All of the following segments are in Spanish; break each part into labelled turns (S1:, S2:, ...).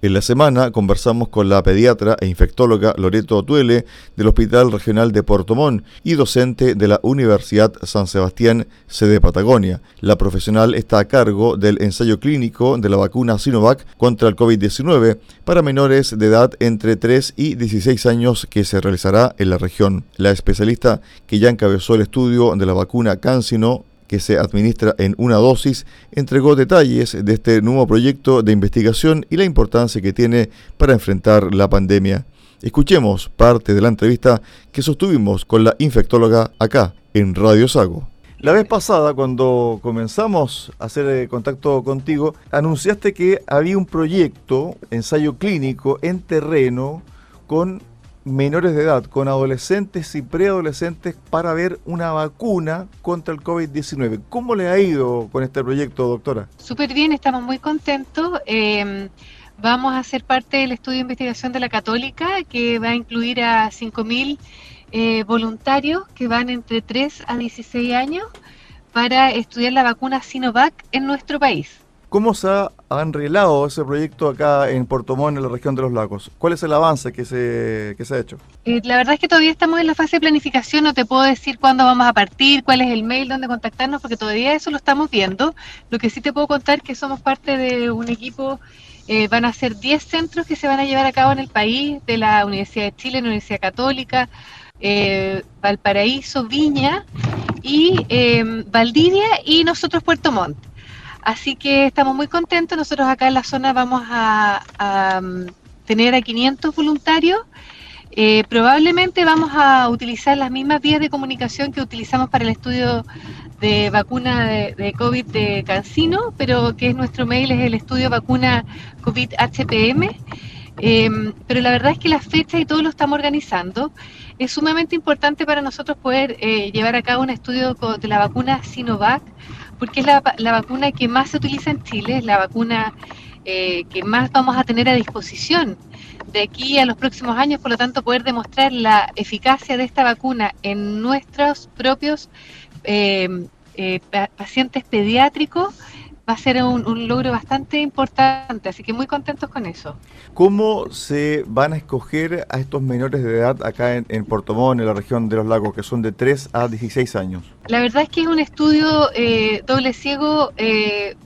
S1: En la semana conversamos con la pediatra e infectóloga Loreto Tuele del Hospital Regional de Portomón y docente de la Universidad San Sebastián, sede Patagonia. La profesional está a cargo del ensayo clínico de la vacuna Sinovac contra el COVID-19 para menores de edad entre 3 y 16 años que se realizará en la región. La especialista que ya encabezó el estudio de la vacuna CanSino que se administra en una dosis, entregó detalles de este nuevo proyecto de investigación y la importancia que tiene para enfrentar la pandemia. Escuchemos parte de la entrevista que sostuvimos con la infectóloga acá en Radio Sago. La vez pasada, cuando comenzamos a hacer eh, contacto contigo, anunciaste que había un proyecto, ensayo clínico en terreno, con menores de edad, con adolescentes y preadolescentes para ver una vacuna contra el COVID-19. ¿Cómo le ha ido con este proyecto, doctora?
S2: Súper bien, estamos muy contentos. Em, vamos a ser parte del estudio de investigación de la Católica, que va a incluir a 5.000 eh, voluntarios que van entre 3 a 16 años para estudiar la vacuna Sinovac en nuestro país.
S1: ¿Cómo se ha enrelado ese proyecto acá en Puerto Montt, en la región de los lagos? ¿Cuál es el avance que se, que se ha hecho?
S2: Eh, la verdad es que todavía estamos en la fase de planificación, no te puedo decir cuándo vamos a partir, cuál es el mail donde contactarnos, porque todavía eso lo estamos viendo. Lo que sí te puedo contar es que somos parte de un equipo, eh, van a ser 10 centros que se van a llevar a cabo en el país, de la Universidad de Chile, la Universidad Católica, eh, Valparaíso, Viña y Valdivia y nosotros Puerto Montt. Así que estamos muy contentos. Nosotros acá en la zona vamos a, mm, tener a 500 voluntarios. Eh, probablemente vamos a utilizar las mismas vías de comunicación que utilizamos para el estudio de vacuna de, COVID de Cancino, pero que es nuestro mail, es el estudio vacuna COVID HPM. Em, pero la verdad es que las fechas y todo lo estamos organizando. Es sumamente importante para nosotros poder eh, llevar a cabo un estudio de la vacuna Sinovac porque es la, vacuna que más se utiliza en Chile, es la vacuna eh, que más vamos a tener a disposición de aquí a los próximos años, por lo tanto poder demostrar la eficacia de esta vacuna en nuestros propios eh, eh, pacientes pediátricos va a ser un, logro bastante importante, así que muy contentos con eso.
S1: ¿Cómo se van a escoger a estos menores de edad acá en, en Portomón, en la región de los lagos, que son de 3 a 16 años?
S2: La verdad es que es un estudio eh, doble ciego eh,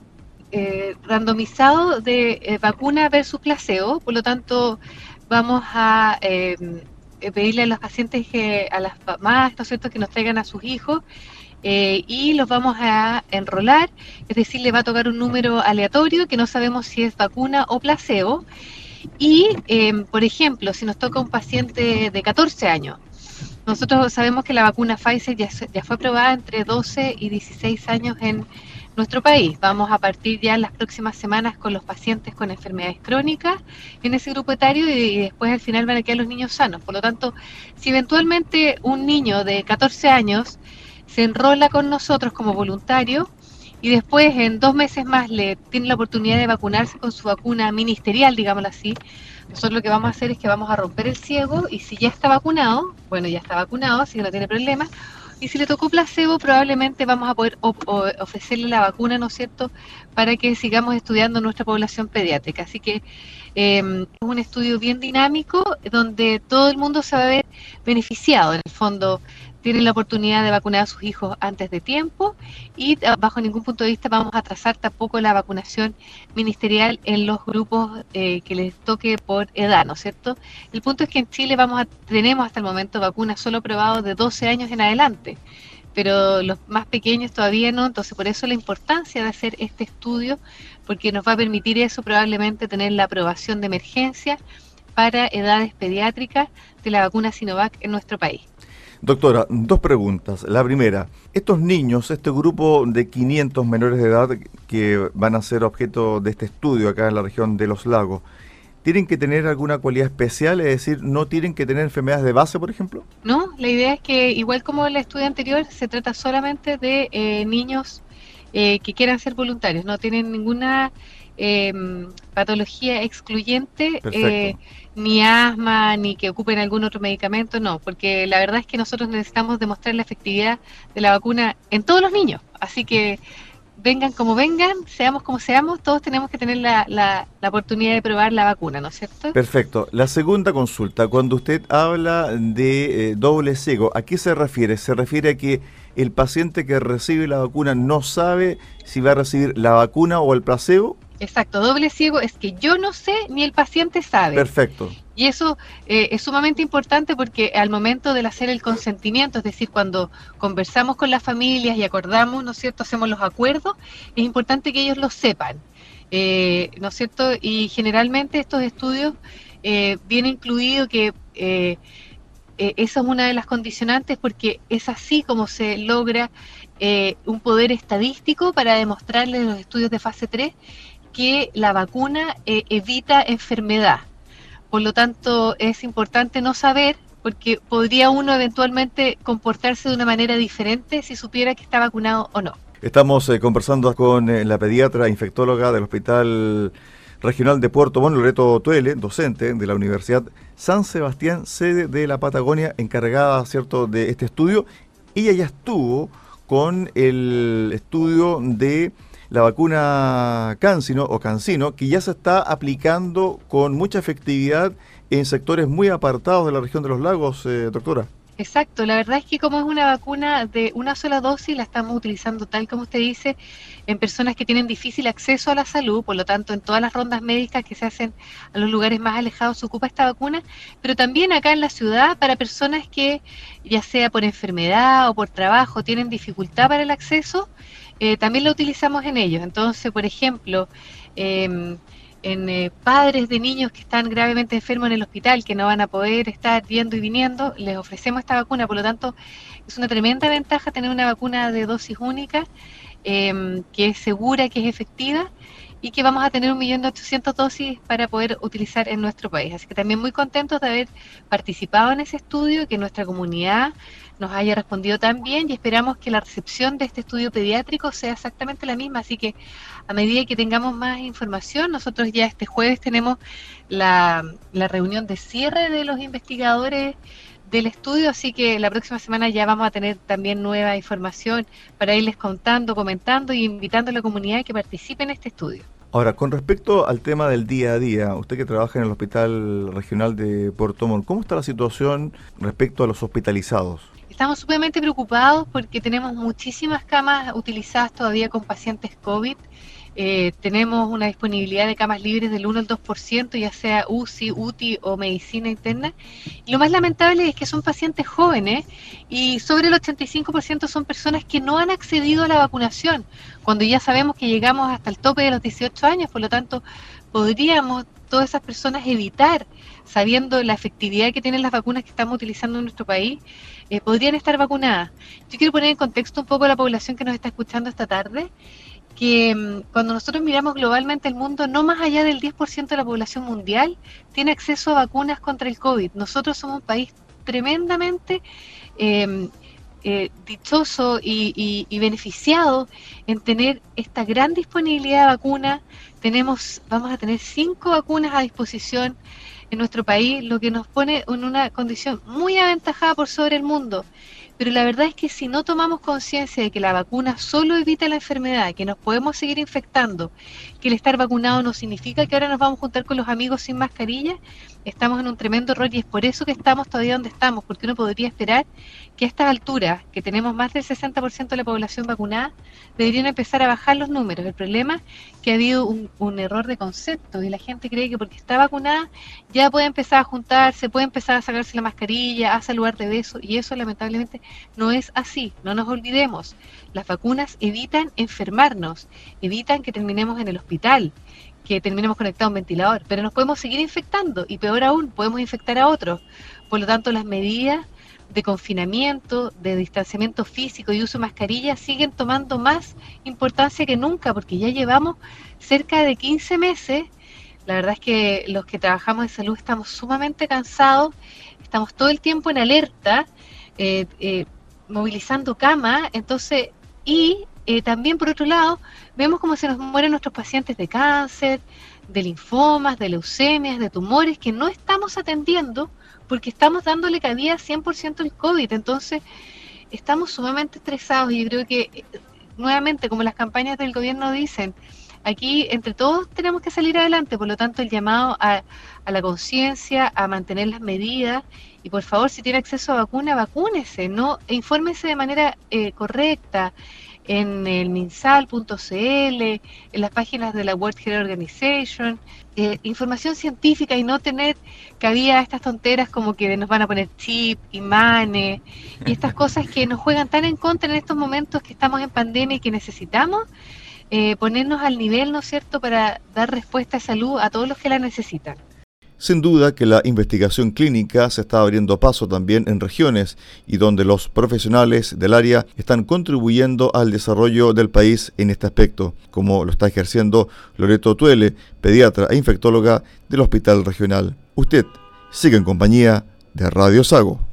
S2: eh, randomizado de vacuna versus placebo, por lo tanto vamos a pedirle a los pacientes, que, a las mamás, ¿no es cierto?, que nos traigan a sus hijos eh, y los vamos a enrolar, es decir, le va a tocar un número aleatorio que no sabemos si es vacuna o placebo. Y, em, por ejemplo, si nos toca un paciente de 14 años, nosotros sabemos que la vacuna Pfizer ya, ya fue aprobada entre 12 y 16 años en nuestro país. Vamos a partir ya las próximas semanas con los pacientes con enfermedades crónicas en ese grupo etario y después al final van a quedar los niños sanos. Por lo tanto, si eventualmente un niño de 14 años se enrola con nosotros como voluntario y después en dos meses más le tiene la oportunidad de vacunarse con su vacuna ministerial, digámoslo así. Nosotros lo que vamos a hacer es que vamos a romper el ciego y si ya está vacunado, bueno, ya está vacunado, así que no tiene problema. Y si le tocó placebo, probablemente vamos a poder ofrecerle la vacuna, ¿no es cierto?, para que sigamos estudiando nuestra población pediátrica. Así que em, es un estudio bien dinámico donde todo el mundo se va a ver beneficiado, en el fondo, tienen la oportunidad de vacunar a sus hijos antes de tiempo y eh, bajo ningún punto de vista vamos a trazar tampoco la vacunación ministerial en los grupos eh, que les toque por edad, ¿no es cierto? El punto es que en Chile vamos a, tenemos hasta el momento vacunas solo aprobadas de 12 años en adelante, pero los más pequeños todavía no, entonces por eso la importancia de hacer este estudio, porque nos va a permitir eso probablemente tener la aprobación de emergencia para edades pediátricas de la vacuna Sinovac en nuestro país.
S1: Doctora, dos preguntas. La primera, estos niños, este grupo de 500 menores de edad que van a ser objeto de este estudio acá en la región de los lagos, ¿tienen que tener alguna cualidad especial? Es decir, ¿no tienen que tener enfermedades de base, por ejemplo?
S2: No, la idea es que, igual como el estudio anterior, se trata solamente de eh, niños eh, que quieran ser voluntarios, no tienen ninguna em, patología excluyente. Eh, ni asma, ni que ocupen algún otro medicamento, no, porque la verdad es que nosotros necesitamos demostrar la efectividad de la vacuna en todos los niños. Así que vengan como vengan, seamos como seamos, todos tenemos que tener la, la, oportunidad de probar la vacuna, ¿no es cierto?
S1: Perfecto. La segunda consulta, cuando usted habla de eh, doble ciego, ¿a qué se refiere? ¿Se refiere a que el paciente que recibe la vacuna no sabe si va a recibir la vacuna o el placebo?
S2: Exacto, doble ciego es que yo no sé ni el paciente sabe.
S1: Perfecto.
S2: Y eso eh, es sumamente importante porque al momento de hacer el consentimiento, es decir, cuando conversamos con las familias y acordamos, ¿no es cierto?, hacemos los acuerdos, es importante que ellos lo sepan, eh, ¿no es cierto? Y generalmente estos estudios eh, viene incluido que eh, esa es una de las condicionantes porque es así como se logra un poder estadístico para demostrarles en los estudios de fase 3 que la vacuna evita enfermedad. Por lo tanto, es importante no saber, porque podría uno eventualmente comportarse de una manera diferente si supiera que está vacunado o no.
S1: Estamos eh, conversando con eh, la pediatra infectóloga del Hospital Regional de Puerto Montt, Loreto Tuele, docente de la Universidad San Sebastián, sede de la Patagonia, encargada, ¿cierto?, de este estudio. Ella ya estuvo con el estudio de la vacuna Cancino o Cancino, que ya se está aplicando con mucha efectividad en sectores muy apartados de la región de los lagos, eh, doctora.
S2: Exacto, la verdad es que como es una vacuna de una sola dosis, la estamos utilizando tal como usted dice, en personas que tienen difícil acceso a la salud, por lo tanto en todas las rondas médicas que se hacen a los lugares más alejados se ocupa esta vacuna, pero también acá en la ciudad para personas que ya sea por enfermedad o por trabajo tienen dificultad para el acceso, eh, también lo utilizamos en ellos. Entonces, por ejemplo, em, en eh, padres de niños que están gravemente enfermos en el hospital, que no van a poder estar yendo y viniendo, les ofrecemos esta vacuna. Por lo tanto, es una tremenda ventaja tener una vacuna de dosis única, em, que es segura, que es efectiva y que vamos a tener un millón de ochocientos dosis para poder utilizar en nuestro país. Así que también muy contentos de haber participado en ese estudio, que nuestra comunidad nos haya respondido tan bien y esperamos que la recepción de este estudio pediátrico sea exactamente la misma. Así que a medida que tengamos más información, nosotros ya este jueves tenemos la, la reunión de cierre de los investigadores del estudio, así que la próxima semana ya vamos a tener también nueva información para irles contando, comentando y invitando a la comunidad que participe en este estudio.
S1: Ahora, con respecto al tema del día a día, usted que trabaja en el Hospital Regional de Puerto Montt, ¿cómo está la situación respecto a los hospitalizados?
S2: Estamos sumamente preocupados porque tenemos muchísimas camas utilizadas todavía con pacientes COVID eh, tenemos una disponibilidad de camas libres del 1 al 2%, ya sea UCI, UTI o medicina interna. Y lo más lamentable es que son pacientes jóvenes y sobre el 85% son personas que no han accedido a la vacunación, cuando ya sabemos que llegamos hasta el tope de los 18 años, por lo tanto, podríamos todas esas personas evitar, sabiendo la efectividad que tienen las vacunas que estamos utilizando en nuestro país, eh, podrían estar vacunadas. Yo quiero poner en contexto un poco la población que nos está escuchando esta tarde que mm, cuando nosotros miramos globalmente el mundo, no más allá del 10% de la población mundial tiene acceso a vacunas contra el COVID. Nosotros somos un país tremendamente em, eh, dichoso y, beneficiado en tener esta gran disponibilidad de vacunas. Tenemos, vamos a tener cinco vacunas a disposición en nuestro país, lo que nos pone en una condición muy aventajada por sobre el mundo. Pero la verdad es que si no tomamos conciencia de que la vacuna solo evita la enfermedad, que nos podemos seguir infectando, que el estar vacunado no significa que ahora nos vamos a juntar con los amigos sin mascarilla, estamos en un tremendo error y es por eso que estamos todavía donde estamos, porque uno podría esperar que a estas alturas, que tenemos más del 60% de la población vacunada, deberían empezar a bajar los números. El problema es que ha habido un, un, error de concepto y la gente cree que porque está vacunada ya puede empezar a juntarse, puede empezar a sacarse la mascarilla, a saludar de beso y eso lamentablemente no es así. No nos olvidemos, las vacunas evitan enfermarnos, evitan que terminemos en el hospital, que terminemos conectados a un ventilador, pero nos podemos seguir infectando y peor aún, podemos infectar a otros. Por lo tanto, las medidas de confinamiento, de distanciamiento físico y uso de mascarilla siguen tomando más importancia que nunca, porque ya llevamos cerca de 15 meses. La verdad es que los que trabajamos en salud estamos sumamente cansados, estamos todo el tiempo en alerta, eh, eh, movilizando cama, entonces, y eh, también por otro lado, vemos cómo se nos mueren nuestros pacientes de cáncer, de linfomas, de leucemias, de tumores que no estamos atendiendo porque estamos dándole cabida 100% al COVID. Entonces, estamos sumamente estresados y yo creo que nuevamente, como las campañas del gobierno dicen, aquí entre todos tenemos que salir adelante, por lo tanto el llamado a, la conciencia, a mantener las medidas y por favor si tiene acceso a vacuna, vacúnese, no, e infórmese de manera eh, correcta en el minsal.cl, en las páginas de la World Health Organization, eh, información científica y no tener que había estas tonteras como que nos van a poner chip, imanes y estas cosas que nos juegan tan en contra en estos momentos que estamos en pandemia y que necesitamos eh, ponernos al nivel, ¿no es cierto?, para dar respuesta a salud a todos los que la necesitan.
S1: Sin duda que la investigación clínica se está abriendo paso también en regiones y donde los profesionales del área están contribuyendo al desarrollo del país en este aspecto, como lo está ejerciendo Loreto Tuele, pediatra e infectóloga del Hospital Regional. Usted sigue en compañía de Radio Sago.